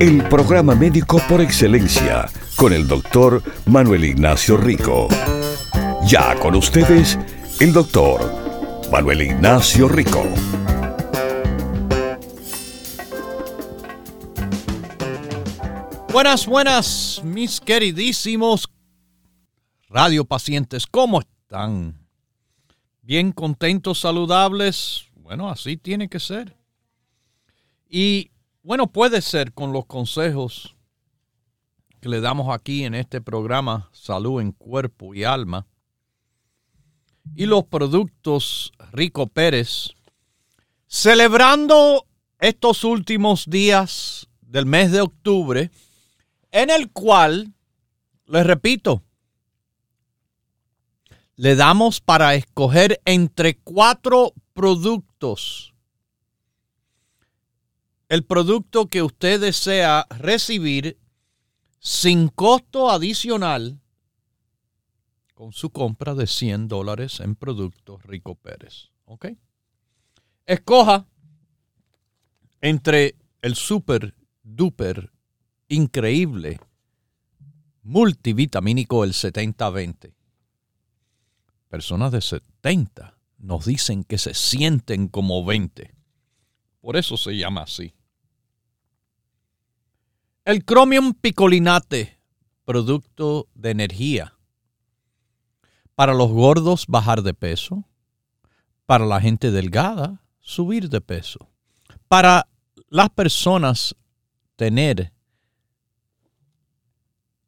El programa médico por excelencia con el doctor Manuel Ignacio Rico. Ya con ustedes, el doctor Manuel Ignacio Rico. Buenas, buenas, mis queridísimos radiopacientes, ¿cómo están? Bien contentos, saludables. Bueno, así tiene que ser. Y bueno, puede ser con los consejos que le damos aquí en este programa Salud en Cuerpo y Alma. Y los productos Rico Pérez, celebrando estos últimos días del mes de octubre, en el cual, les repito, le damos para escoger entre cuatro productos el producto que usted desea recibir sin costo adicional con su compra de 100 dólares en productos Rico Pérez. ¿Ok? Escoja entre el super duper increíble multivitamínico el 70-20. Personas de 70 nos dicen que se sienten como 20. Por eso se llama así. El Chromium picolinate, producto de energía. Para los gordos, bajar de peso. Para la gente delgada, subir de peso. Para las personas, tener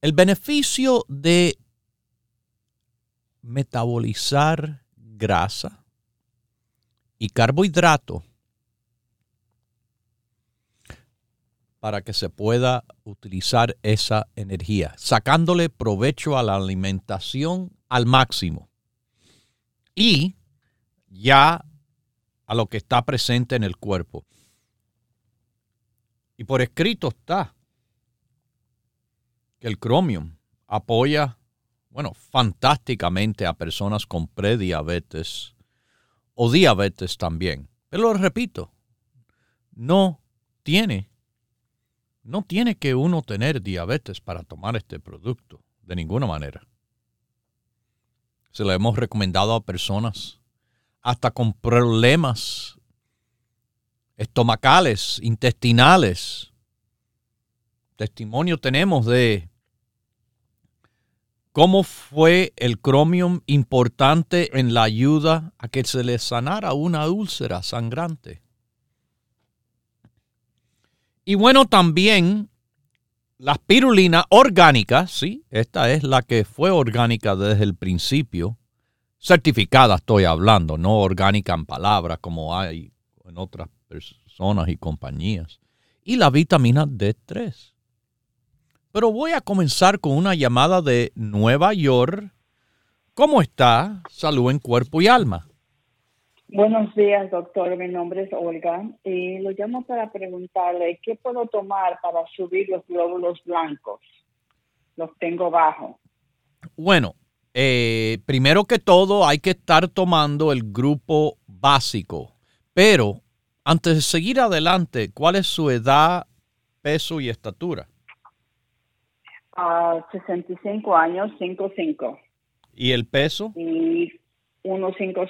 el beneficio de metabolizar grasa y carbohidrato para que se pueda utilizar esa energía, sacándole provecho a la alimentación al máximo. Y ya a lo que está presente en el cuerpo. Y por escrito está que el cromium apoya, bueno, fantásticamente a personas con prediabetes o diabetes también. Pero lo repito, no tiene no tiene que uno tener diabetes para tomar este producto, de ninguna manera. Se lo hemos recomendado a personas hasta con problemas estomacales, intestinales. Testimonio tenemos de cómo fue el cromium importante en la ayuda a que se le sanara una úlcera sangrante. Y bueno, también la espirulina orgánica, sí, esta es la que fue orgánica desde el principio, certificada estoy hablando, no orgánica en palabras como hay en otras personas y compañías. Y la vitamina D3. Pero voy a comenzar con una llamada de Nueva York. ¿Cómo está? Salud en cuerpo y alma. Buenos días, doctor. Mi nombre es Olga y lo llamo para preguntarle qué puedo tomar para subir los glóbulos blancos. Los tengo bajo. Bueno, eh, primero que todo hay que estar tomando el grupo básico, pero antes de seguir adelante, ¿cuál es su edad, peso y estatura? A 65 años, 5'5". ¿Y el peso? Y 1'5".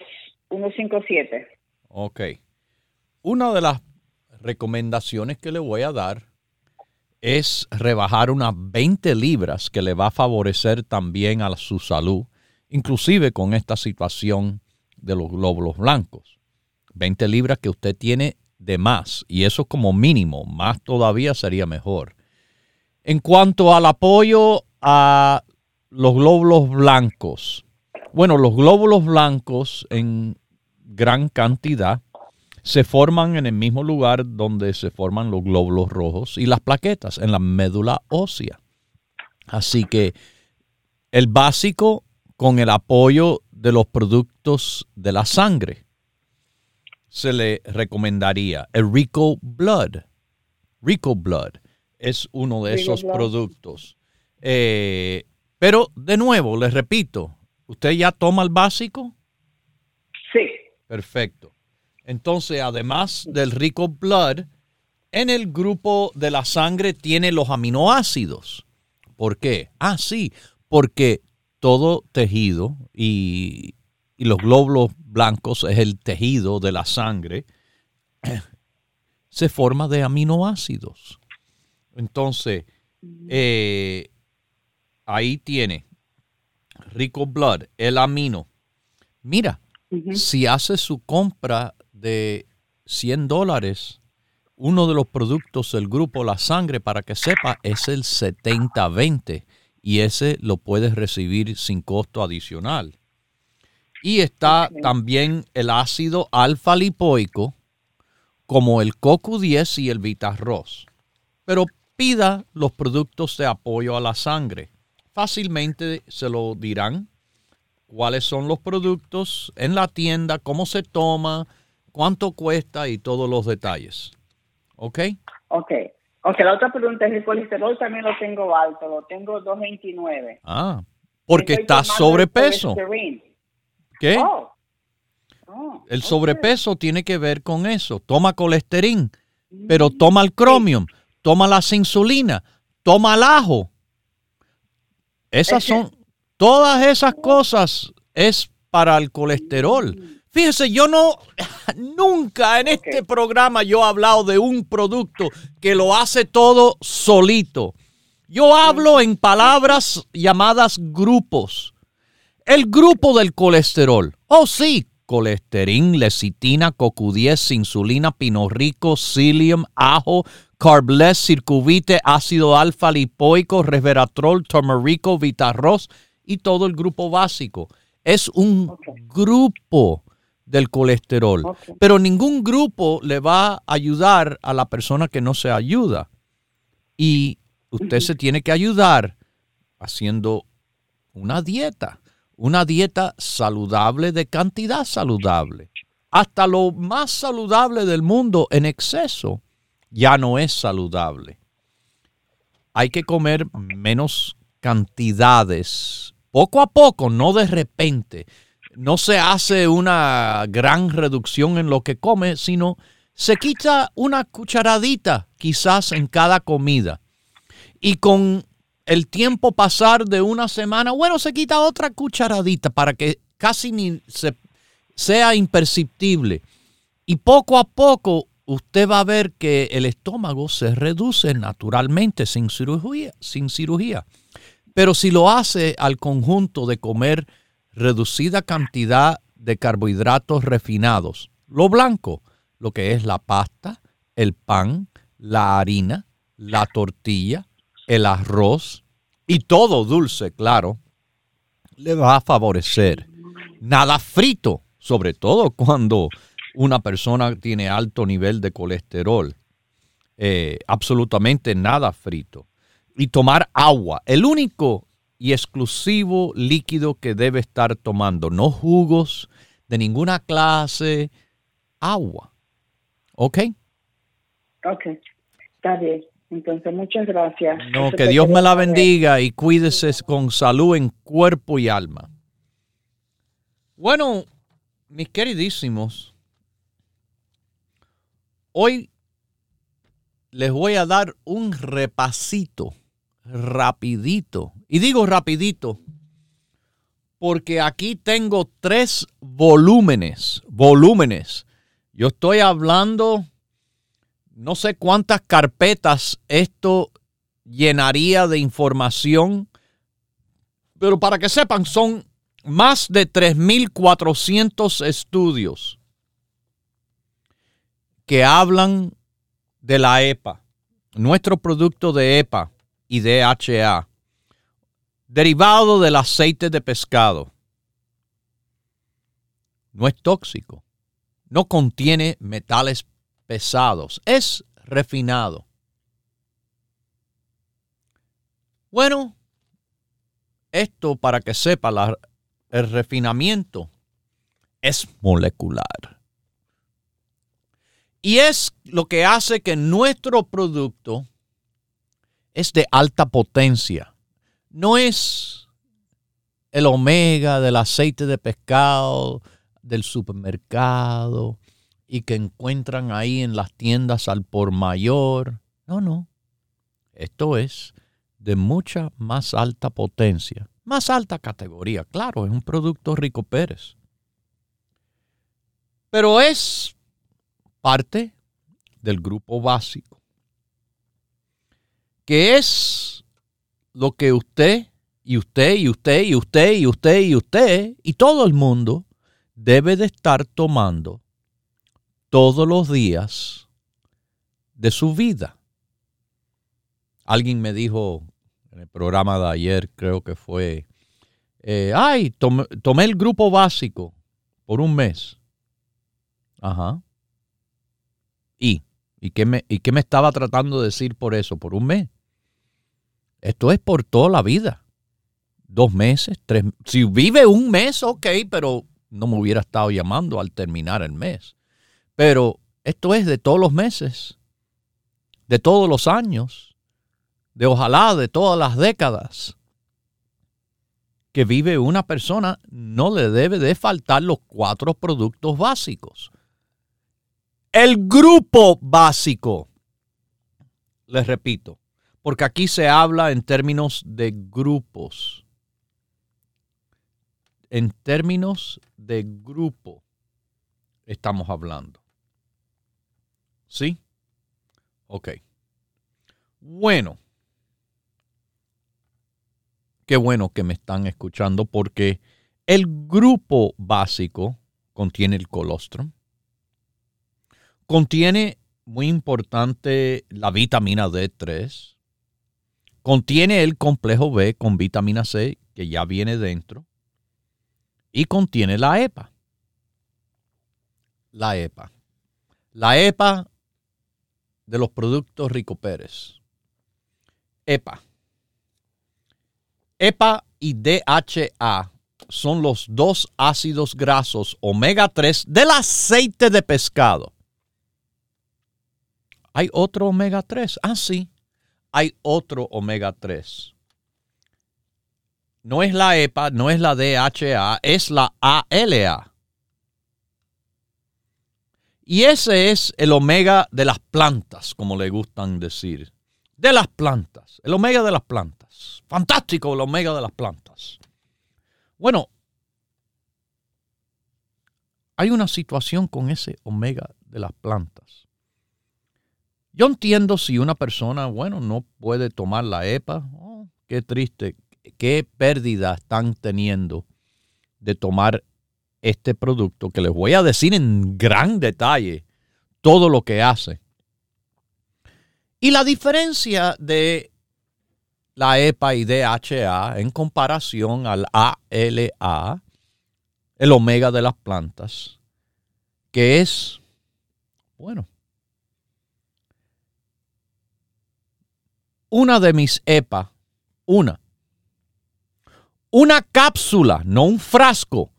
157. Ok. Una de las recomendaciones que le voy a dar es rebajar unas 20 libras que le va a favorecer también a su salud, inclusive con esta situación de los glóbulos blancos. 20 libras que usted tiene de más y eso como mínimo, más todavía sería mejor. En cuanto al apoyo a los glóbulos blancos, bueno, los glóbulos blancos en gran cantidad se forman en el mismo lugar donde se forman los glóbulos rojos y las plaquetas, en la médula ósea. Así que el básico con el apoyo de los productos de la sangre. Se le recomendaría el Rico Blood. Rico Blood es uno de esos productos. Eh, pero de nuevo, les repito, ¿usted ya toma el básico? Sí. Perfecto. Entonces, además del Rico Blood, en el grupo de la sangre tiene los aminoácidos. ¿Por qué? Ah, sí, porque todo tejido y, los glóbulos blancos es el tejido de la sangre, se forma de aminoácidos. Entonces, eh, ahí tiene Rico Blood, el amino. Mira, si hace su compra de 100 dólares, uno de los productos del grupo La Sangre, para que sepa, es el 70-20 y ese lo puedes recibir sin costo adicional. Y está también el ácido alfa lipoico, como el CoQ10 y el Vitarros. Pero pida los productos de apoyo a la sangre. Fácilmente se lo dirán cuáles son los productos en la tienda, cómo se toma, cuánto cuesta y todos los detalles. ¿Ok? Ok. Ok, la otra pregunta es el colesterol también lo tengo alto, lo tengo 229. Ah, porque está sobrepeso. ¿Qué? Oh. Oh, el sobrepeso tiene que ver con eso. Toma colesterol, pero mm, toma el cromium, toma la insulina, toma el ajo. Esas son, todas esas cosas es para el colesterol. Fíjese, yo no, nunca en este programa yo he hablado de un producto que lo hace todo solito. Yo hablo en palabras llamadas grupos. El grupo del colesterol. Oh, sí, colesterol, lecitina, CoQ10, insulina, rico, psyllium, ajo, carbless, circuvite, ácido alfa lipoico, resveratrol, turmerico, vitarros y todo el grupo básico. Es un grupo del colesterol. Pero ningún grupo le va a ayudar a la persona que no se ayuda. Y usted se tiene que ayudar haciendo una dieta, una dieta saludable de cantidad saludable. Hasta lo más saludable del mundo en exceso ya no es saludable. Hay que comer menos cantidades, poco a poco, no de repente no se hace una gran reducción en lo que come, sino se quita una cucharadita quizás en cada comida. Y con el tiempo pasar de una semana, bueno, se quita otra cucharadita para que casi ni se, sea imperceptible. Y poco a poco usted va a ver que el estómago se reduce naturalmente sin cirugía, sin cirugía. Pero si lo hace al conjunto de comer reducida cantidad de carbohidratos refinados. Lo blanco, lo que es la pasta, el pan, la harina, la tortilla, el arroz y todo dulce, claro, le va a favorecer. Nada frito, sobre todo cuando una persona tiene alto nivel de colesterol. Eh, absolutamente nada frito. Y tomar agua. El único y exclusivo líquido que debe estar tomando. No jugos de ninguna clase, agua. ¿Ok? Ok, está bien. Entonces, muchas gracias. No, que Dios me la bendiga y cuídese con salud en cuerpo y alma. Bueno, mis queridísimos, hoy les voy a dar un repasito rapidito. Y digo rapidito porque aquí tengo tres volúmenes, volúmenes. Yo estoy hablando, no sé cuántas carpetas esto llenaría de información, pero para que sepan, son más de 3.400 estudios que hablan de la EPA, nuestro producto de EPA y DHA, derivado del aceite de pescado. No es tóxico, no contiene metales pesados, es refinado. Bueno, esto para que sepa, el refinamiento es molecular. Y es lo que hace que nuestro producto es de alta potencia. No es el omega del aceite de pescado del supermercado y que encuentran ahí en las tiendas al por mayor. No, no. Esto es de mucha más alta potencia, más alta categoría. Claro, es un producto rico Pérez. Pero es parte del grupo básico, que es lo que usted y usted y usted y usted y usted y usted y todo el mundo debe de estar tomando todos los días de su vida. Alguien me dijo en el programa de ayer, creo que fue, eh, ay, tomé el grupo básico por un mes. Ajá. ¿Y? ¿Y qué, me, ¿Y qué me estaba tratando de decir por eso? Por un mes. Esto es por toda la vida. Dos meses, tres. Si vive un mes, ok, pero no me hubiera estado llamando al terminar el mes. Pero esto es de todos los meses, de todos los años, de ojalá de todas las décadas que vive una persona, no le debe de faltar los cuatro productos básicos. El grupo básico, les repito, porque aquí se habla en términos de grupos. En términos de grupo estamos hablando. ¿Sí? Ok. Bueno. Qué bueno que me están escuchando porque el grupo básico contiene el colostrum, Contiene, muy importante, la vitamina D3. Contiene el complejo B con vitamina C que ya viene dentro. Y contiene la EPA. La EPA. La EPA de los productos Rico Pérez. EPA. EPA y DHA son los dos ácidos grasos omega 3 del aceite de pescado. Hay otro omega 3. Ah, sí. Hay otro omega 3. No es la EPA, no es la DHA, es la ALA. Y ese es el omega de las plantas, como le gustan decir. De las plantas. El omega de las plantas. Fantástico el omega de las plantas. Bueno, hay una situación con ese omega de las plantas. Yo entiendo si una persona, bueno, no puede tomar la EPA. Oh, qué triste, qué pérdida están teniendo de tomar este producto que les voy a decir en gran detalle todo lo que hace. Y la diferencia de la EPA y DHA en comparación al ALA, el omega de las plantas, que es, bueno, una de mis EPA, una, una cápsula, no un frasco,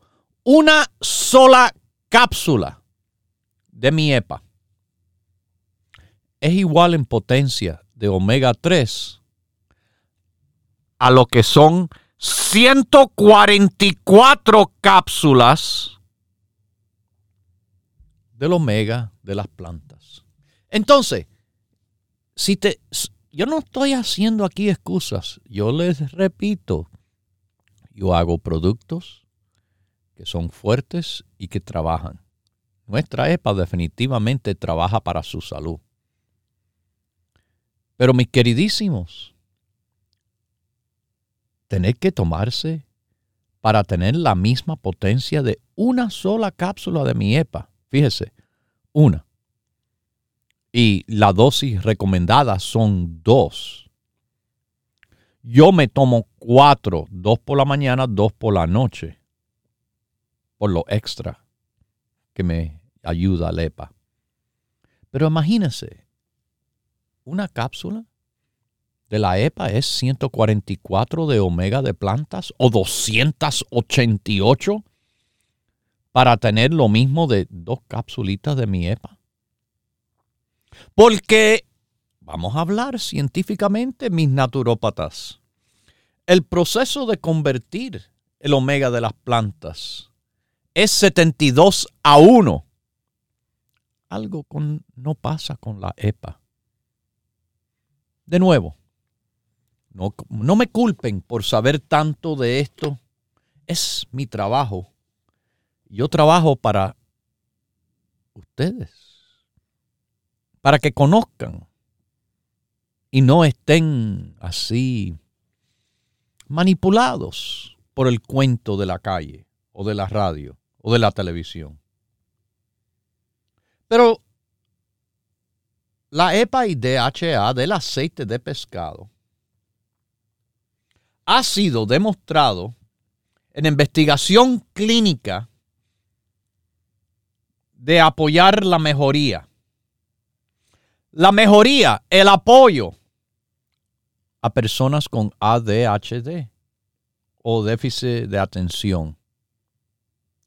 una sola cápsula de mi EPA. Es igual en potencia de omega 3 a lo que son 144 cápsulas del omega de las plantas. Entonces, si te yo no estoy haciendo aquí excusas. Yo les repito, yo hago productos que son fuertes y que trabajan. Nuestra EPA definitivamente trabaja para su salud. Pero mis queridísimos, tener que tomarse para tener la misma potencia de una sola cápsula de mi EPA. Fíjese, una y la dosis recomendada son dos. Yo me tomo cuatro, dos por la mañana, dos por la noche, por lo extra que me ayuda la EPA. Pero imagínense, una cápsula de la EPA es 144 de omega de plantas o 288 para tener lo mismo de dos capsulitas de mi EPA. Porque, vamos a hablar científicamente, mis naturópatas, el proceso de convertir el omega de las plantas es 72 a 1. Algo con, no pasa con la EPA. De nuevo, no, no me culpen por saber tanto de esto. Es mi trabajo. Yo trabajo para ustedes. Para que conozcan y no estén así manipulados por el cuento de la calle o de la radio o de la televisión. Pero la EPA y DHA del aceite de pescado ha sido demostrado en investigación clínica de apoyar la mejoría. La mejoría, el apoyo a personas con ADHD o déficit de atención,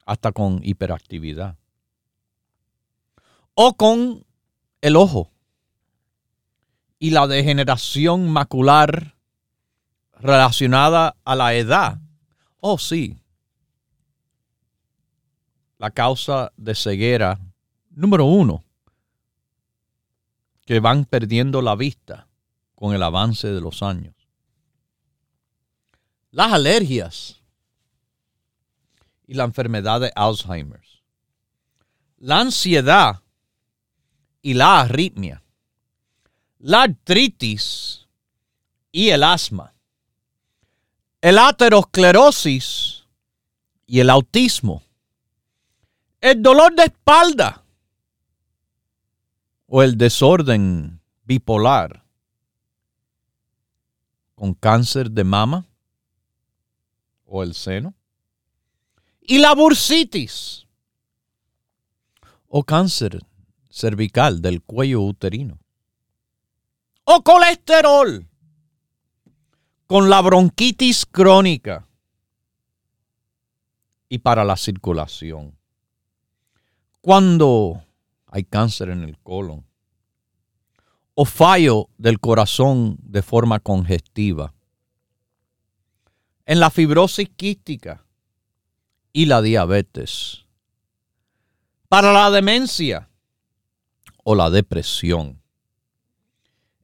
hasta con hiperactividad, o con el ojo y la degeneración macular relacionada a la edad. Oh, sí. La causa de ceguera número uno, que van perdiendo la vista con el avance de los años. Las alergias y la enfermedad de Alzheimer. La ansiedad y la arritmia. La artritis y el asma el aterosclerosis y el autismo, el dolor de espalda o el desorden bipolar con cáncer de mama o el seno y la bursitis o cáncer cervical del cuello uterino o colesterol con la bronquitis crónica y para la circulación. Cuando hay cáncer en el colon. O fallo del corazón de forma congestiva, en la fibrosis quística y la diabetes, para la demencia o la depresión,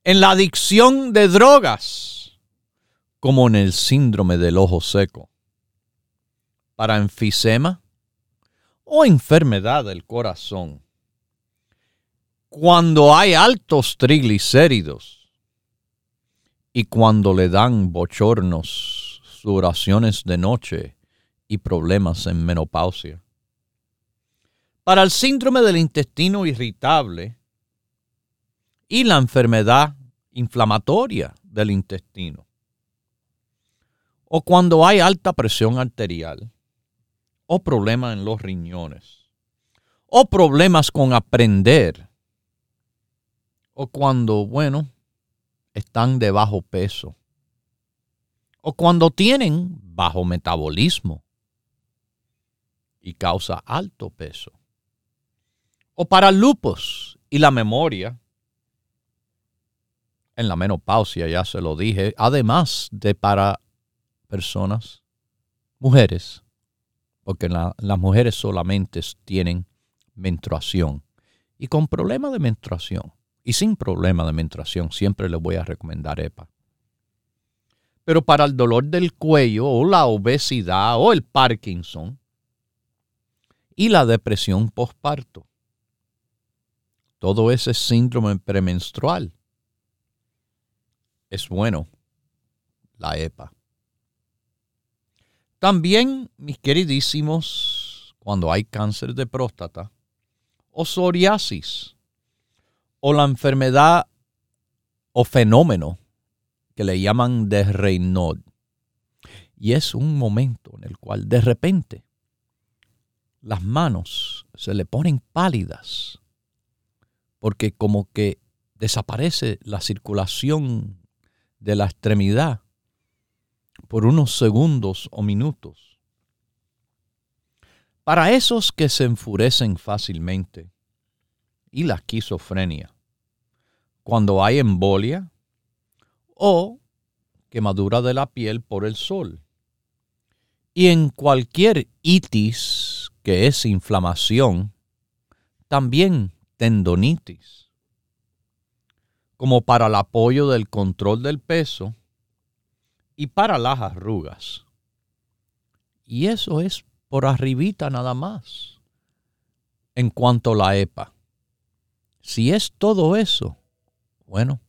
en la adicción de drogas, como en el síndrome del ojo seco, para enfisema o enfermedad del corazón. Cuando hay altos triglicéridos y cuando le dan bochornos, oraciones de noche y problemas en menopausia. Para el síndrome del intestino irritable y la enfermedad inflamatoria del intestino o cuando hay alta presión arterial, o problemas en los riñones, o problemas con aprender, o cuando, bueno, están de bajo peso, o cuando tienen bajo metabolismo y causa alto peso, o para lupus y la memoria, en la menopausia, ya se lo dije, además de para personas, mujeres, porque las mujeres solamente tienen menstruación. Y con problema de menstruación y sin problema de menstruación siempre les voy a recomendar EPA. Pero para el dolor del cuello o la obesidad o el Parkinson y la depresión postparto, todo ese síndrome premenstrual, es bueno la EPA. También, mis queridísimos, cuando hay cáncer de próstata o psoriasis o la enfermedad o fenómeno que le llaman de Raynaud. Y es un momento en el cual de repente las manos se le ponen pálidas porque como que desaparece la circulación de la extremidad por unos segundos o minutos. Para esos que se enfurecen fácilmente y la esquizofrenia, cuando hay embolia o quemadura de la piel por el sol. Y en cualquier itis, que es inflamación, también tendonitis. Como para el apoyo del control del peso y para las arrugas. Y eso es por arribita nada más. En cuanto a la EPA. Si es todo eso, bueno,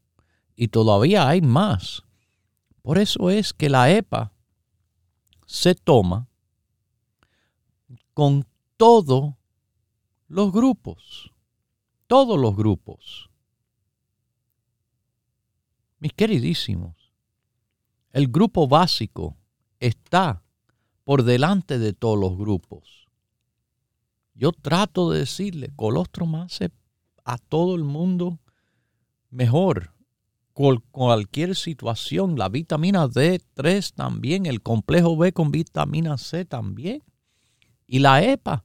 y todavía hay más. Por eso es que la EPA se toma con todos los grupos, todos los grupos. Mis queridísimos, el grupo básico está por delante de todos los grupos. Yo trato de decirle, colostrum hace a todo el mundo mejor cualquier situación. La vitamina D3 también, el complejo B con vitamina C también. Y la EPA.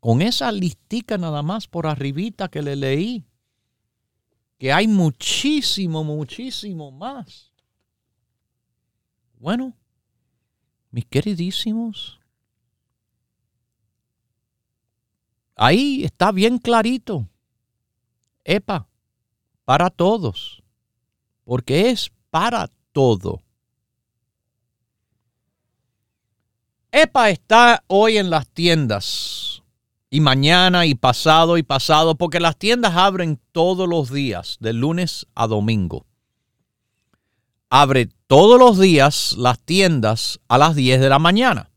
Con esa listica nada más por arribita que le leí. Que hay muchísimo, muchísimo más. Bueno, mis queridísimos, ahí está bien clarito. EPA para todos, porque es para todo. EPA está hoy en las tiendas y mañana y pasado y pasado, porque las tiendas abren todos los días, de lunes a domingo. Abre todos los días las tiendas a las 10 de la mañana.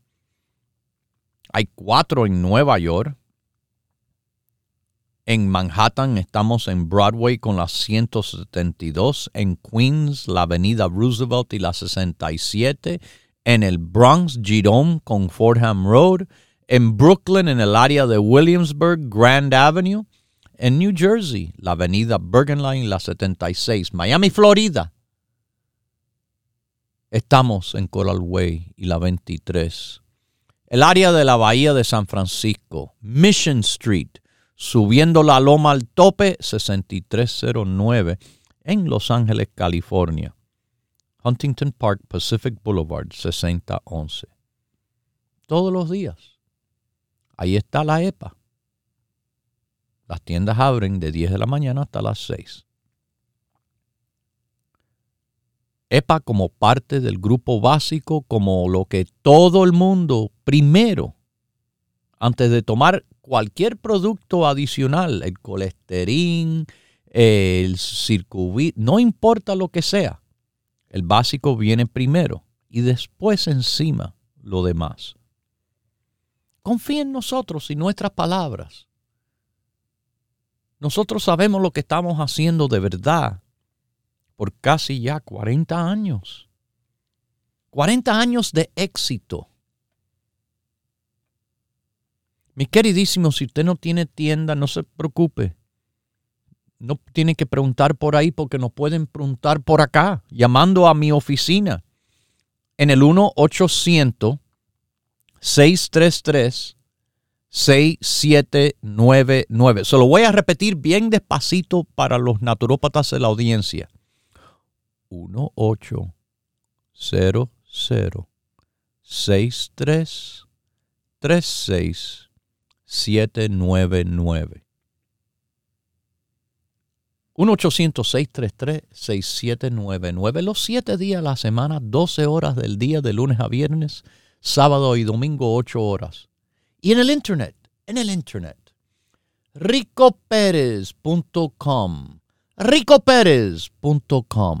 Hay cuatro en Nueva York, en Manhattan estamos en Broadway con la 172. En Queens, la avenida Roosevelt y la 67. En el Bronx, Jerome con Fordham Road. En Brooklyn, en el área de Williamsburg, Grand Avenue. En New Jersey, la avenida Bergen Line, la 76. Miami, Florida. Estamos en Coral Way y la 23. El área de la Bahía de San Francisco, Mission Street, subiendo la loma al tope 6309 en Los Ángeles, California. Huntington Park, Pacific Boulevard 6011. Todos los días. Ahí está la EPA. Las tiendas abren de 10 de la mañana hasta las 6. EPA como parte del grupo básico, como lo que todo el mundo primero, antes de tomar cualquier producto adicional, el colesterol, el circuit, no importa lo que sea, el básico viene primero y después encima lo demás. Confía en nosotros y nuestras palabras. Nosotros sabemos lo que estamos haciendo de verdad por casi ya 40 años. 40 años de éxito. Mi queridísimo, si usted no tiene tienda, no se preocupe. No tiene que preguntar por ahí porque nos pueden preguntar por acá, llamando a mi oficina en el 1-800-633-6799. Se lo voy a repetir bien despacito para los naturópatas de la audiencia. 1 800 6336 799. 1-800-633-6799. Los 7 días a la semana, 12 horas del día, de lunes a viernes, sábado y domingo, 8 horas. Y en el Internet, en el Internet, ricoperez.com. ricoperez.com.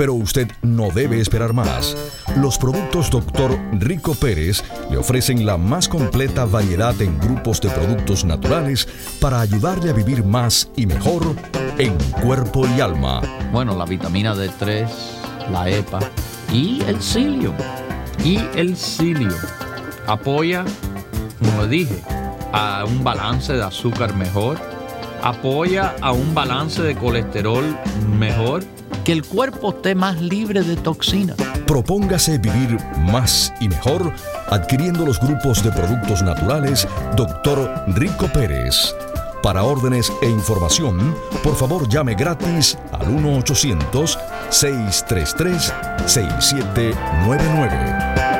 pero usted no debe esperar más. Los productos Dr. Rico Pérez le ofrecen la más completa variedad en grupos de productos naturales para ayudarle a vivir más y mejor en cuerpo y alma. Bueno, la vitamina D3, la EPA y el cilio. Y el cilio apoya, como dije, a un balance de azúcar mejor, apoya a un balance de colesterol mejor que el cuerpo esté más libre de toxinas. Propóngase vivir más y mejor adquiriendo los grupos de productos naturales Dr. Rico Pérez. Para órdenes e información, por favor llame gratis al 1-800-633-6799.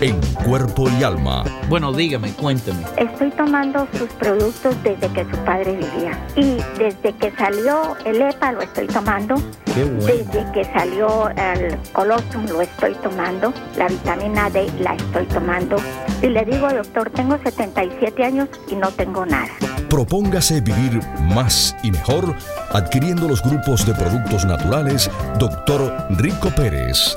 en cuerpo y alma. Bueno, dígame, cuénteme. Estoy tomando sus productos desde que su padre vivía. Y desde que salió el EPA lo estoy tomando. Qué bueno. Desde que salió el colostrum lo estoy tomando. La vitamina D la estoy tomando. Y le digo, doctor, tengo 77 años y no tengo nada. Propóngase vivir más y mejor adquiriendo los grupos de productos naturales Dr. Rico Pérez.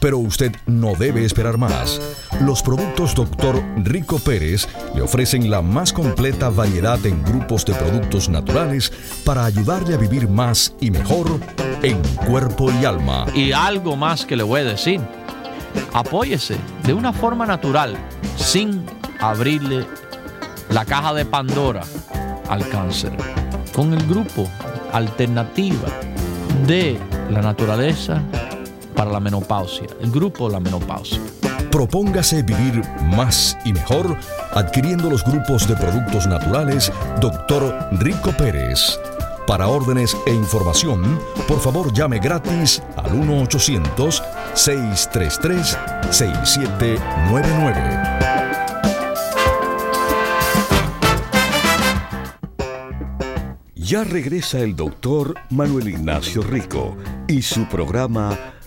Pero usted no debe esperar más. Los productos Dr. Rico Pérez le ofrecen la más completa variedad en grupos de productos naturales para ayudarle a vivir más y mejor en cuerpo y alma. Y algo más que le voy a decir. Apóyese de una forma natural, sin abrirle la caja de Pandora al cáncer. Con el grupo Alternativa de la Naturaleza para la Menopausia. El grupo de la Menopausia. Propóngase vivir más y mejor adquiriendo los grupos de productos naturales Dr. Rico Pérez. Para órdenes e información, por favor llame gratis al 1-800-633-6799. Ya regresa el doctor Manuel Ignacio Rico y su programa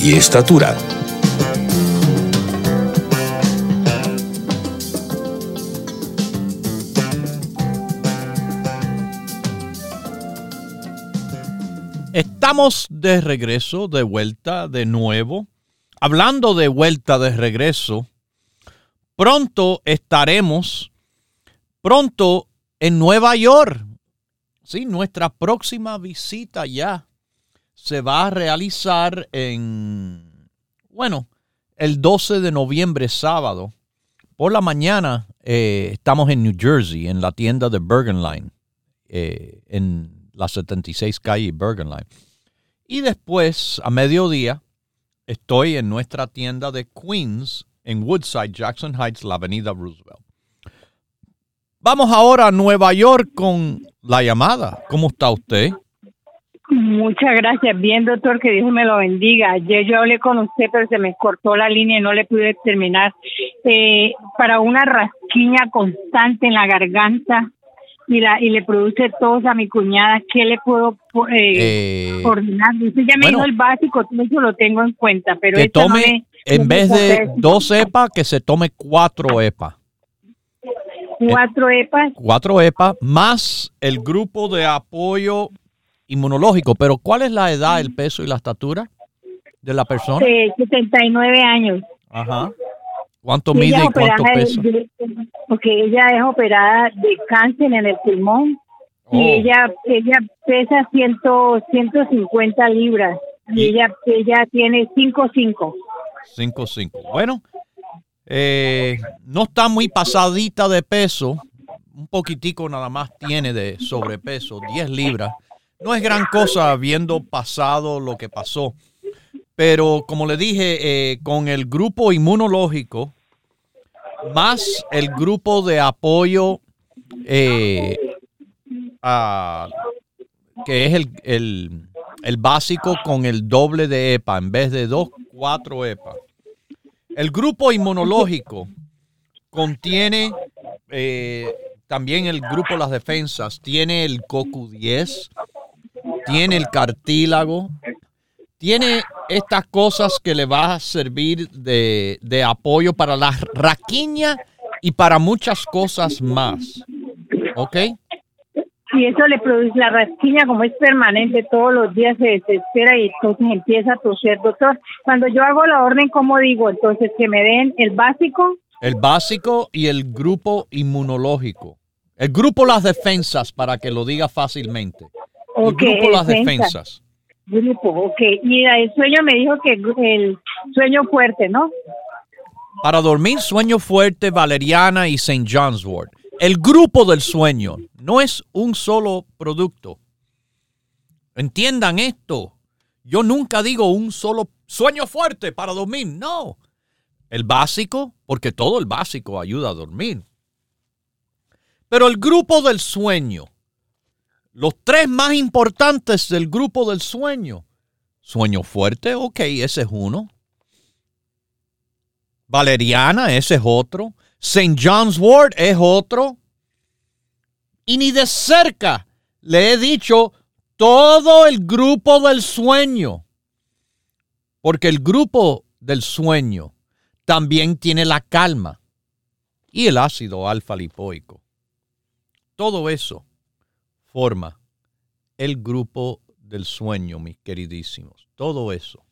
y estatura. Estamos de regreso, de vuelta, de nuevo. Hablando de vuelta, de regreso, pronto estaremos, pronto en Nueva York. Sí, nuestra próxima visita ya se va a realizar en, bueno, el 12 de noviembre, sábado. Por la mañana eh, estamos en New Jersey, en la tienda de Bergen Line, eh, en la 76 calle Bergen Line. Y después, a mediodía, estoy en nuestra tienda de Queens, en Woodside, Jackson Heights, la avenida Roosevelt. Vamos ahora a Nueva York con la llamada. ¿Cómo está usted? Muchas gracias. Bien, doctor, que Dios me lo bendiga. Ayer yo hablé con usted, pero se me cortó la línea y no le pude terminar. Eh, para una rasquiña constante en la garganta, y, la, y le produce tos a mi cuñada, ¿qué le puedo eh, eh ordenar? Usted ya me dijo el básico, eso lo tengo en cuenta, pero que tome, en vez de dos EPA, que se tome cuatro EPA. Cuatro EPA. Cuatro EPA, más el grupo de apoyo inmunológico. Pero ¿cuál es la edad, el peso y la estatura de la persona? Eh, 79 años. Ajá. ¿Cuánto mide y cuánto pesa? porque ella es operada de cáncer en el pulmón y oh. ella ella pesa ciento, 150 libras y, ella ella tiene 5'5". 5'5". Bueno, eh, no está muy pasadita de peso, un poquitico nada más tiene de sobrepeso, 10 libras. No es gran cosa viendo pasado lo que pasó. Pero como le dije, eh, con el grupo inmunológico, más el grupo de apoyo eh, que es el, el, básico con el doble de EPA, en vez de dos, cuatro EPA. El grupo inmunológico contiene eh, también el grupo Las Defensas, tiene el COCU10, tiene el cartílago, tiene estas cosas que le va a servir de, apoyo para la raquiña y para muchas cosas más. ¿Ok? Y eso le produce la raquiña, como es permanente, todos los días se desespera y entonces empieza a toser. Doctor, cuando yo hago la orden, ¿cómo digo? Entonces, que me den el básico. El básico y el grupo inmunológico. El grupo Las Defensas, para que lo diga fácilmente. El grupo Las Defensas. Grupo, ok. Y el sueño me dijo que el sueño fuerte, ¿no? Para dormir, sueño fuerte, Valeriana y St. John's Wort. El grupo del sueño no es un solo producto. Entiendan esto. Yo nunca digo un solo sueño fuerte para dormir. No. El básico, porque todo el básico ayuda a dormir. Pero el grupo del sueño los tres más importantes del grupo del sueño. Sueño fuerte, ok, ese es uno. Valeriana, ese es otro. St. John's Wort es otro. Y ni de cerca le he dicho todo el grupo del sueño. Porque el grupo del sueño también tiene la calma y el ácido alfa lipoico. Todo eso forma el grupo del sueño, mis queridísimos. Todo eso.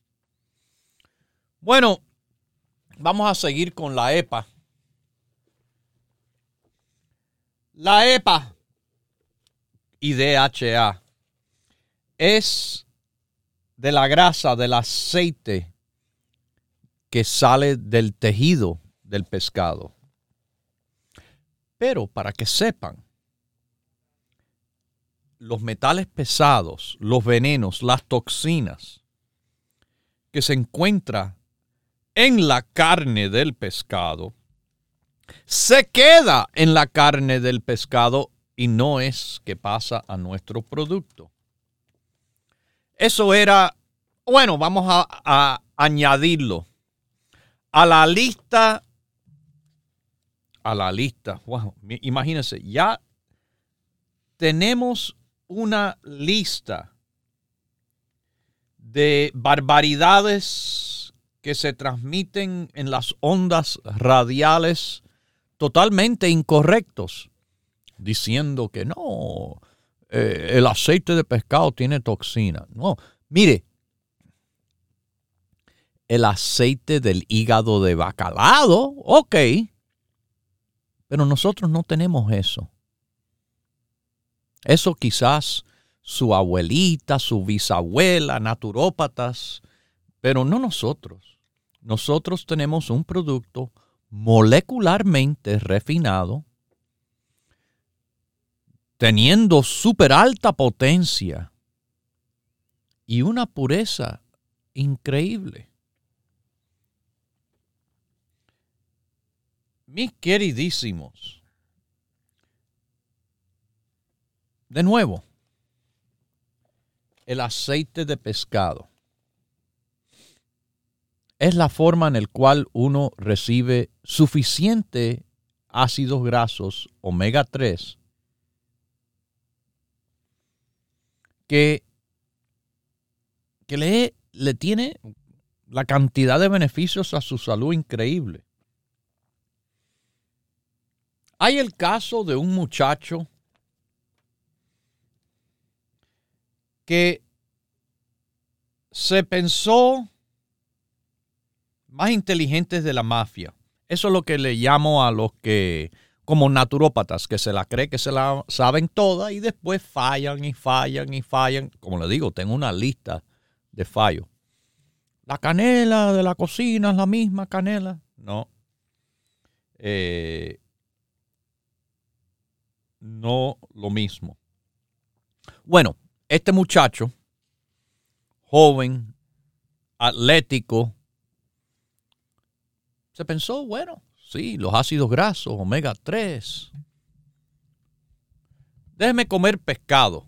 Bueno, vamos a seguir con la EPA. La EPA y DHA es de la grasa, del aceite que sale del tejido del pescado. Pero para que sepan, los metales pesados, los venenos, las toxinas que se encuentra en la carne del pescado, se queda en la carne del pescado y no es que pasa a nuestro producto. Eso era, bueno, vamos a, añadirlo a la lista, a la lista, wow, imagínense, ya tenemos una lista de barbaridades que se transmiten en las ondas radiales totalmente incorrectos, diciendo que no, eh, el aceite de pescado tiene toxina. No, mire, el aceite del hígado de bacalao, ok, pero nosotros no tenemos eso. Eso quizás su abuelita, su bisabuela, naturópatas, pero no nosotros. Nosotros tenemos un producto molecularmente refinado, teniendo súper alta potencia y una pureza increíble. Mis queridísimos, de nuevo, el aceite de pescado es la forma en la cual uno recibe suficiente ácidos grasos omega 3 que, que le, le tiene la cantidad de beneficios a su salud increíble. Hay el caso de un muchacho que se pensó más inteligentes de la mafia. Eso es lo que le llamo a los que, como naturópatas, que se la cree que se la saben toda y después fallan y fallan y fallan. Como le digo, tengo una lista de fallos. La canela de la cocina es la misma canela. No. Eh, no lo mismo. Bueno, este muchacho, joven, atlético, se pensó, bueno, sí, los ácidos grasos, omega 3. Déjeme comer pescado.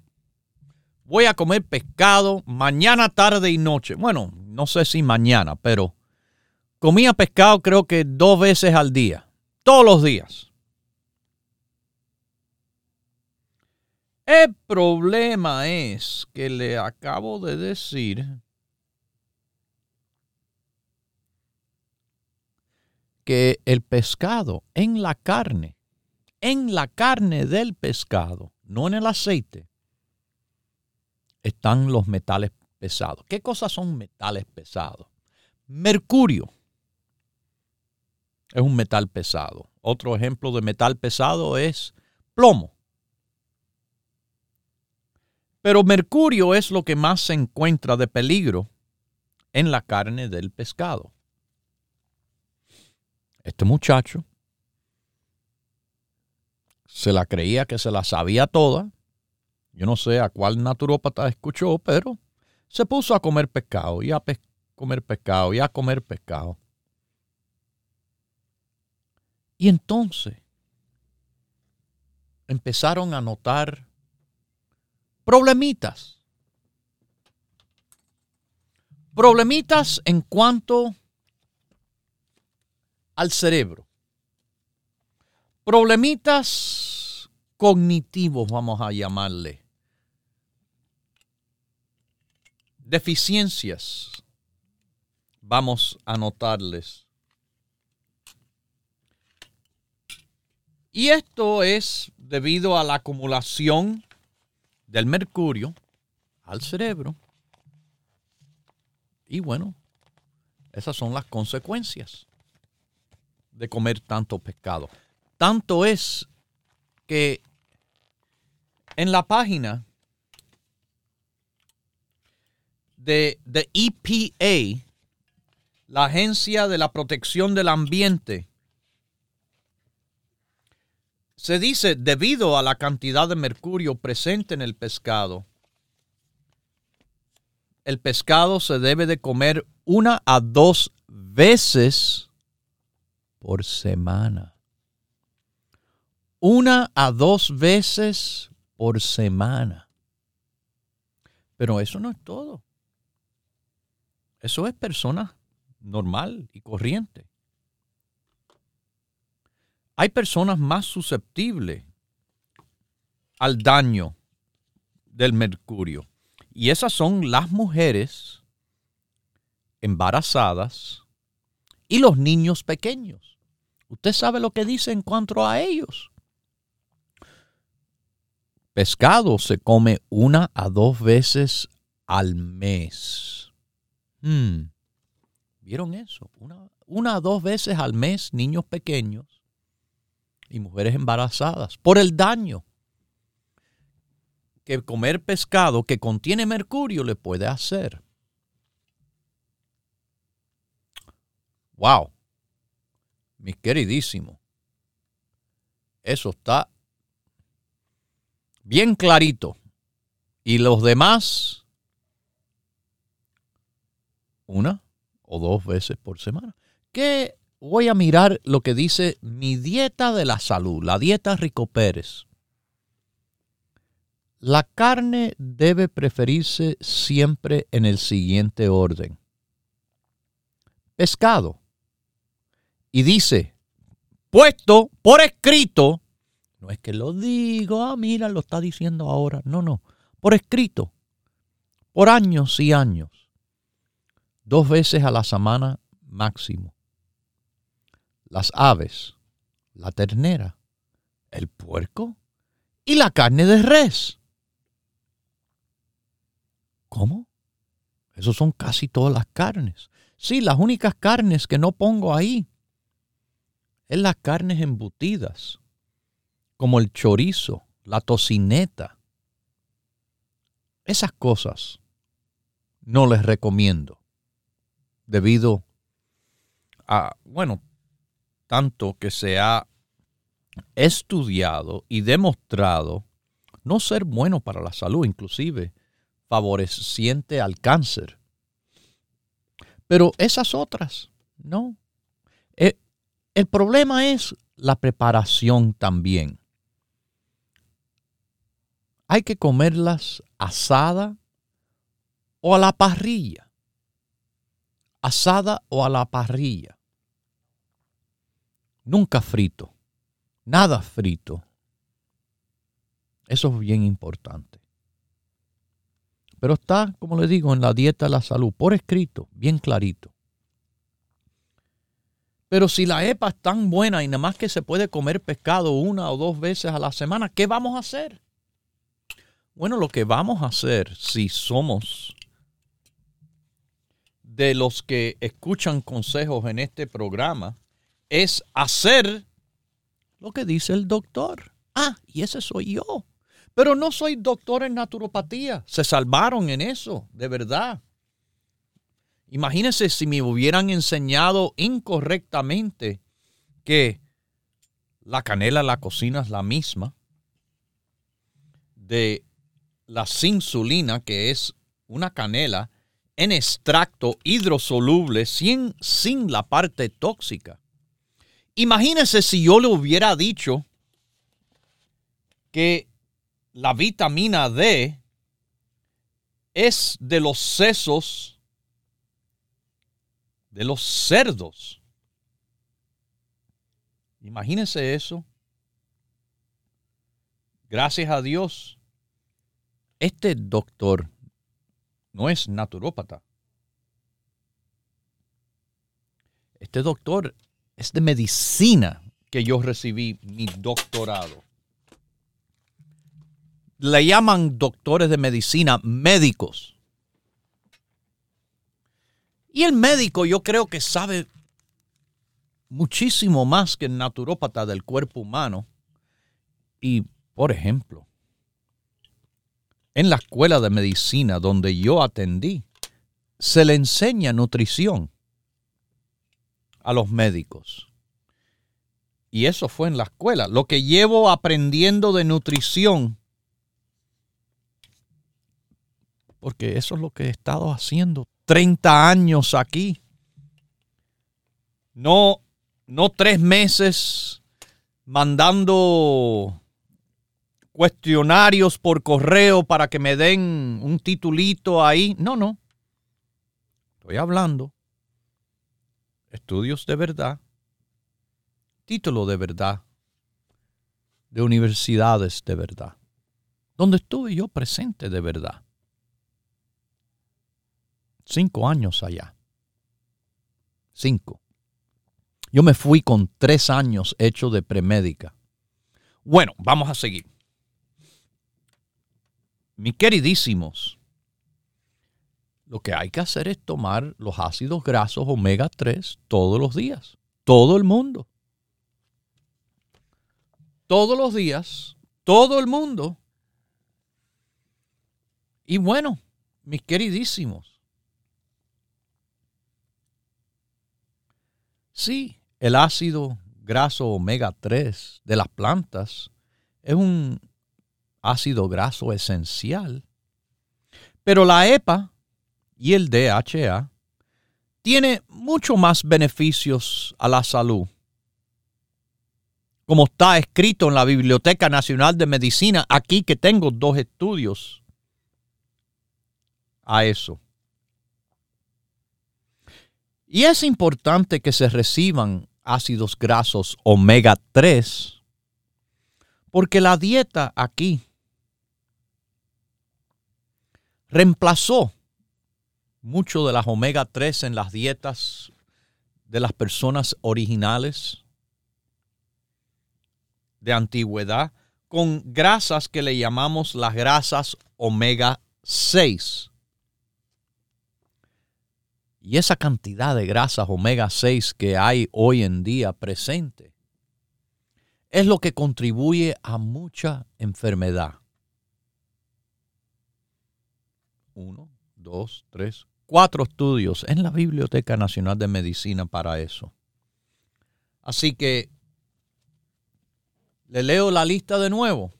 Voy a comer pescado mañana, tarde y noche. Bueno, no sé si mañana, pero comía pescado creo que dos veces al día, todos los días. El problema es que le acabo de decir que el pescado en la carne, en la carne del pescado, no en el aceite, están los metales pesados. ¿Qué cosas son metales pesados? Mercurio es un metal pesado. Otro ejemplo de metal pesado es plomo. Pero mercurio es lo que más se encuentra de peligro en la carne del pescado. Este muchacho se la creía que se la sabía toda. Yo no sé a cuál naturópata escuchó, pero se puso a comer pescado y a comer pescado y a comer pescado. Y entonces empezaron a notar problemitas. Problemitas en cuanto al cerebro. Problemitas cognitivos, vamos a llamarle. Deficiencias, vamos a notarles. Y esto es debido a la acumulación del mercurio al cerebro. Y bueno, esas son las consecuencias de comer tanto pescado. Tanto es que en la página de, de EPA, la Agencia de la Protección del Ambiente, se dice, debido a la cantidad de mercurio presente en el pescado, el pescado se debe de comer una a dos veces por semana. Una a dos veces por semana. Pero eso no es todo. Eso es persona normal y corriente. Hay personas más susceptibles al daño del mercurio. Y esas son las mujeres embarazadas y los niños pequeños. Usted sabe lo que dice en cuanto a ellos. Pescado se come una a dos veces al mes. Hmm. ¿Vieron eso? Una, una a dos veces al mes niños pequeños y mujeres embarazadas por el daño que comer pescado que contiene mercurio le puede hacer. Wow, mi queridísimo, eso está bien clarito. Y los demás, una o dos veces por semana. Que voy a mirar lo que dice mi dieta de la salud, la dieta Rico Pérez. La carne debe preferirse siempre en el siguiente orden. Pescado. Y dice, puesto por escrito, no es que lo digo, ah, mira, lo está diciendo ahora. No, no, por escrito, por años y años. Dos veces a la semana máximo. Las aves, la ternera, el puerco y la carne de res. ¿Cómo? Esos son casi todas las carnes. Sí, las únicas carnes que no pongo ahí es las carnes embutidas, como el chorizo, la tocineta. Esas cosas no les recomiendo debido a, bueno, tanto que se ha estudiado y demostrado no ser bueno para la salud, inclusive favoreciente al cáncer. Pero esas otras, no. Eh, el, problema es la preparación también. Hay que comerlas asada o a la parrilla. Asada o a la parrilla. Nunca frito. Nada frito. Eso es bien importante. Pero está, como le digo, en la dieta de la salud, por escrito, bien clarito. Pero si la EPA es tan buena y nada más que se puede comer pescado una o dos veces a la semana, ¿qué vamos a hacer? Bueno, lo que vamos a hacer si somos de los que escuchan consejos en este programa es hacer lo que dice el doctor. Ah, y ese soy yo. Pero no soy doctor en naturopatía. Se salvaron en eso, de verdad. Imagínense si me hubieran enseñado incorrectamente que la canela la cocina es la misma de la insulina, que es una canela en extracto hidrosoluble sin, sin la parte tóxica. Imagínense si yo le hubiera dicho que la vitamina D es de los sesos de los cerdos. Imagínense eso. Gracias a Dios, este doctor no es naturópata. Este doctor es de medicina que yo recibí mi doctorado le llaman doctores de medicina médicos. Y el médico yo creo que sabe muchísimo más que el naturópata del cuerpo humano. Y, por ejemplo, en la escuela de medicina donde yo atendí, se le enseña nutrición a los médicos. Y eso fue en la escuela. Lo que llevo aprendiendo de nutrición porque eso es lo que he estado haciendo 30 años aquí. No, no tres meses mandando cuestionarios por correo para que me den un titulito ahí. No, no. Estoy hablando. Estudios de verdad. Título de verdad. De universidades de verdad. Donde estuve yo presente de verdad. Cinco años allá. Cinco. Yo me fui con tres años hecho de premédica. Bueno, vamos a seguir. Mis queridísimos, lo que hay que hacer es tomar los ácidos grasos omega 3 todos los días. Todo el mundo. Todos los días. Todo el mundo. Y bueno, mis queridísimos. Sí, el ácido graso omega 3 de las plantas es un ácido graso esencial. Pero la EPA y el DHA tiene mucho más beneficios a la salud. Como está escrito en la Biblioteca Nacional de Medicina, aquí que tengo dos estudios a eso. Y es importante que se reciban ácidos grasos omega 3, porque la dieta aquí reemplazó mucho de las omega 3 en las dietas de las personas originales de antigüedad con grasas que le llamamos las grasas omega 6. Y esa cantidad de grasas omega 6 que hay hoy en día presente es lo que contribuye a mucha enfermedad. Uno, dos, tres, cuatro estudios en la Biblioteca Nacional de Medicina para eso. Así que le leo la lista de nuevo.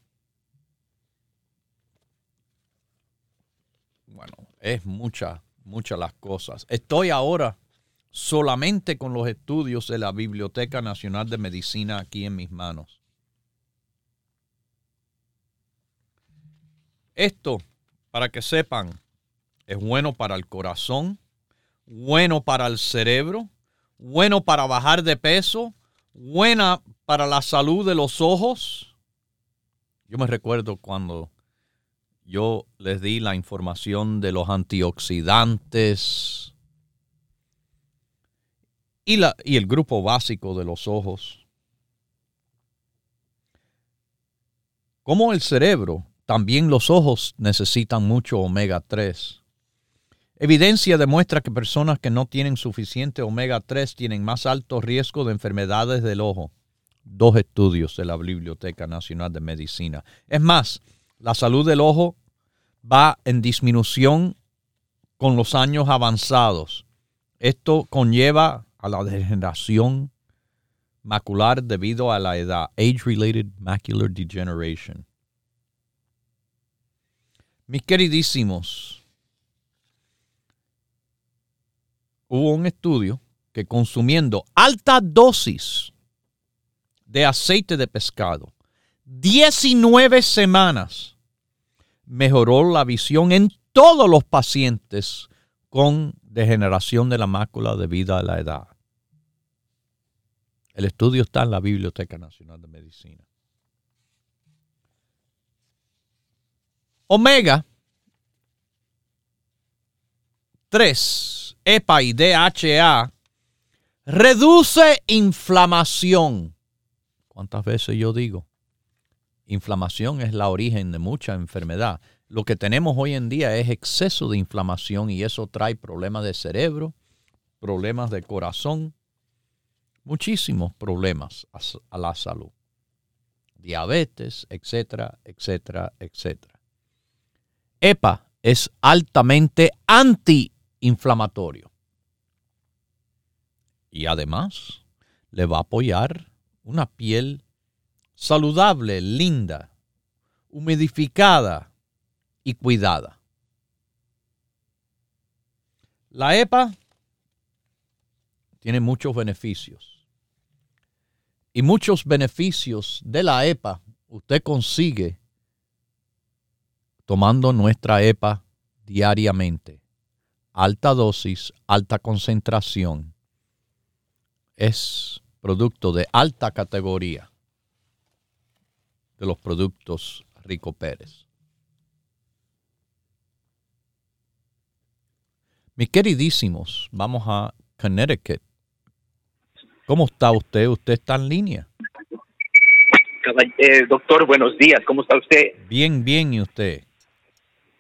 Bueno, es mucha muchas las cosas. Estoy ahora solamente con los estudios de la Biblioteca Nacional de Medicina aquí en mis manos. Esto, para que sepan, es bueno para el corazón, bueno para el cerebro, bueno para bajar de peso, buena para la salud de los ojos. Yo me recuerdo cuando yo les di la información de los antioxidantes y, la, y el grupo básico de los ojos. Como el cerebro, también los ojos necesitan mucho omega 3. Evidencia demuestra que personas que no tienen suficiente omega 3 tienen más alto riesgo de enfermedades del ojo. Dos estudios de la Biblioteca Nacional de Medicina. Es más, la salud del ojo va en disminución con los años avanzados. Esto conlleva a la degeneración macular debido a la edad, age-related macular degeneration. Mis queridísimos, hubo un estudio que consumiendo alta dosis de aceite de pescado, 19 semanas, mejoró la visión en todos los pacientes con degeneración de la mácula debido a la edad. El estudio está en la Biblioteca Nacional de Medicina. Omega 3, EPA y DHA reduce inflamación. ¿Cuántas veces yo digo? Inflamación es la origen de mucha enfermedad. Lo que tenemos hoy en día es exceso de inflamación y eso trae problemas de cerebro, problemas de corazón, muchísimos problemas a, la salud. Diabetes, etcétera, etcétera, etcétera. EPA es altamente antiinflamatorio. Y además le va a apoyar una piel saludable, linda, humidificada y cuidada. La EPA tiene muchos beneficios. Y muchos beneficios de la EPA usted consigue tomando nuestra EPA diariamente. Alta dosis, alta concentración. Es producto de alta categoría de los productos Rico Pérez. Mis queridísimos, vamos a Connecticut. ¿Cómo está usted? ¿Usted está en línea? Eh, doctor, buenos días. ¿Cómo está usted? Bien, bien. ¿Y usted?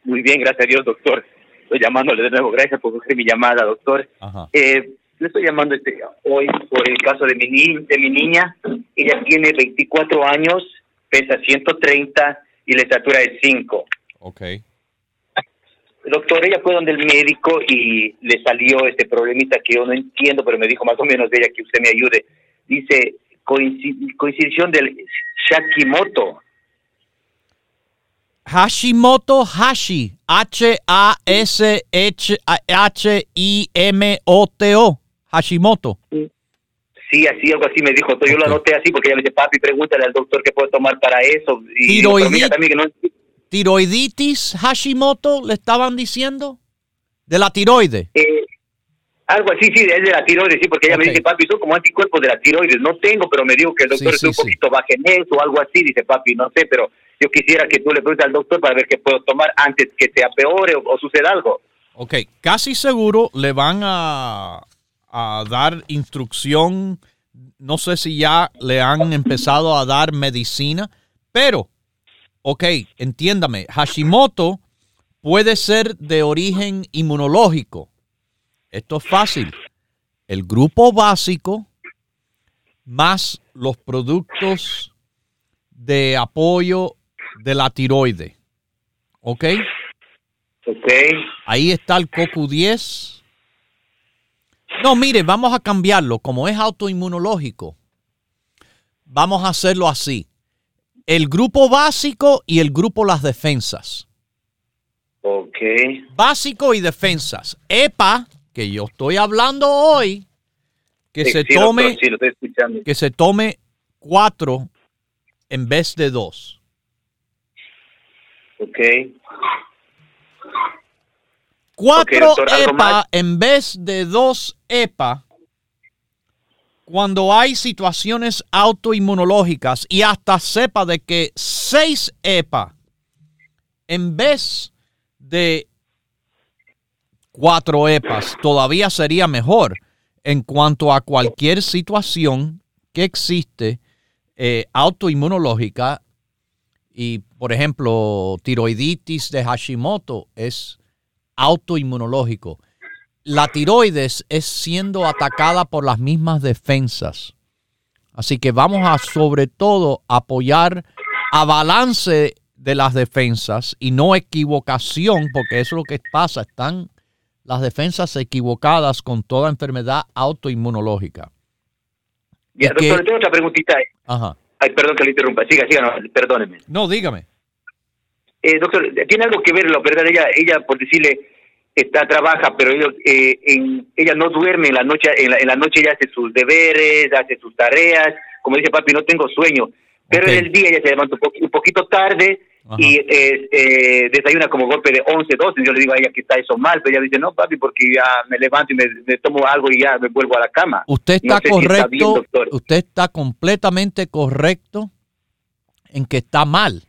Muy bien, gracias a Dios, doctor. Estoy llamándole de nuevo. Gracias por coger mi llamada, doctor. Eh, le estoy llamando este, hoy por el caso de mi, de mi niña. Ella tiene 24 años, pesa 130 y la estatura es 5. Ok. Doctor, ella fue donde el médico y le salió este problemita que yo no entiendo, pero me dijo más o menos de ella que usted me ayude. Dice coincidición del Shakimoto. Hashimoto Hashi. H-A-S-H-I-M-O-T-O. Hashimoto. Sí, así, algo así me dijo. Yo lo anoté así porque ella me dice, papi, pregúntale al doctor qué puede tomar para eso. Y ¿Tiroiditis Hashimoto le estaban diciendo? ¿De la tiroide? Eh, algo así, sí, es de la tiroides, sí, porque ella me dice, papi, son como anticuerpos de la tiroides. No tengo, pero me dijo que el doctor es un poquito bajo en eso o algo así. Dice, papi, no sé, pero yo quisiera que tú le preguntes al doctor para ver qué puedo tomar antes que sea peor o, suceda algo. Ok, casi seguro le van a, a dar instrucción. No sé si ya le han empezado a dar medicina, pero, ok, entiéndame, Hashimoto puede ser de origen inmunológico esto es fácil. El grupo básico más los productos de apoyo de la tiroide. ¿Ok? Ok. Ahí está el CoQ10. No, mire, vamos a cambiarlo. Como es autoinmunológico, vamos a hacerlo así. El grupo básico y el grupo las defensas. Ok. Básico y defensas. EPA que yo estoy hablando hoy, que se tome que se tome cuatro en vez de dos. Ok. Cuatro EPA en vez de dos EPA cuando hay situaciones autoinmunológicas y hasta sepa de que seis EPA en vez de cuatro EPAs todavía sería mejor en cuanto a cualquier situación que existe eh, autoinmunológica y, por ejemplo, tiroiditis de Hashimoto es autoinmunológico. La tiroides es siendo atacada por las mismas defensas. Así que vamos a sobre todo apoyar a balance de las defensas y no equivocación, porque eso es lo que pasa. Están las defensas equivocadas con toda enfermedad autoinmunológica. Ya, doctor, tengo otra preguntita. Ajá. Ay, perdón que le interrumpa. Siga, siga, no, perdóneme. No, dígame. Eh, doctor, ¿tiene algo que ver la verdad? Ella, ella por decirle, está trabaja, pero ella, eh, en, ella no duerme en la noche, en la, noche ella hace sus deberes, hace sus tareas. Como dice papi, no tengo sueño. Pero en el día ella se levanta un poquito tarde, y eh, eh, desayuna como golpe de 11, 12. Yo le digo a ella que está eso mal, pero ella dice, no, papi, porque ya me levanto y me, tomo algo y ya me vuelvo a la cama. Usted está correcto, usted está completamente correcto en que está mal.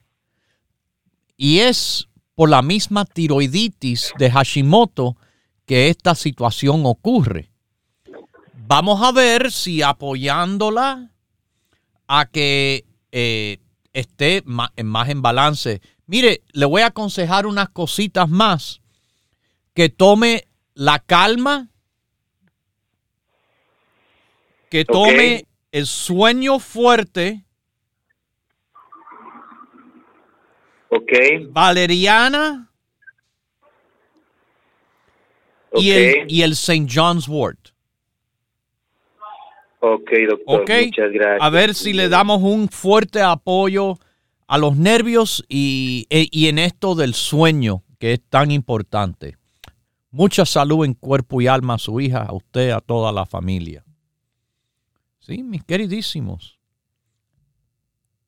Y es por la misma tiroiditis de Hashimoto que esta situación ocurre. Vamos a ver si apoyándola a que eh, esté más, en balance. Mire, le voy a aconsejar unas cositas más. Que tome la calma, que tome el sueño fuerte. Ok. Valeriana. Y, el, y el St. John's Wort. Ok, doctor. Muchas gracias. A ver si le damos un fuerte apoyo a los nervios y, e, y, en esto del sueño, que es tan importante. Mucha salud en cuerpo y alma a su hija, a usted, a toda la familia. Sí, mis queridísimos.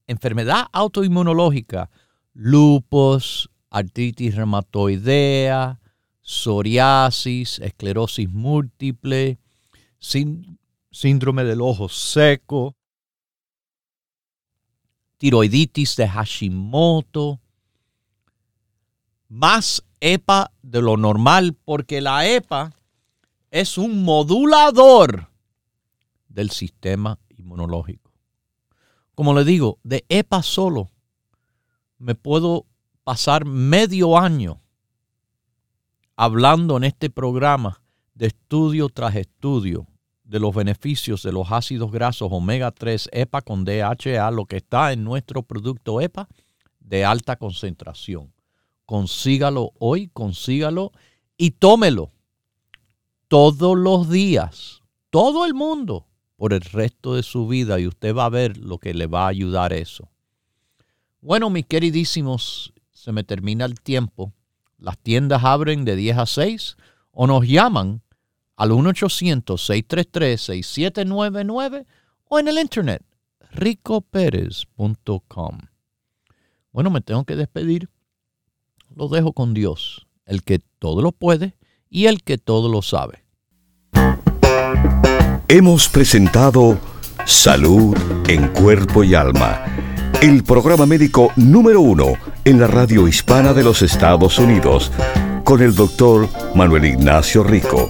Enfermedad autoinmunológica, lupus, artritis reumatoidea, psoriasis, esclerosis múltiple, síndrome del ojo seco, tiroiditis de Hashimoto, más EPA de lo normal, porque la EPA es un modulador del sistema inmunológico. Como le digo, de EPA solo me puedo pasar medio año hablando en este programa de estudio tras estudio de los beneficios de los ácidos grasos omega 3 EPA con DHA, lo que está en nuestro producto EPA de alta concentración. Consígalo hoy, consígalo y tómelo todos los días, todo el mundo, por el resto de su vida y usted va a ver lo que le va a ayudar eso. Bueno, mis queridísimos, se me termina el tiempo. Las tiendas abren de 10 a 6 o nos llaman al 1-800-633-6799 o en el internet ricoperez.com. Bueno, me tengo que despedir. Lo dejo con Dios, el que todo lo puede y el que todo lo sabe. Hemos presentado Salud en Cuerpo y Alma, el programa médico número uno en la radio hispana de los Estados Unidos, con el doctor Manuel Ignacio Rico.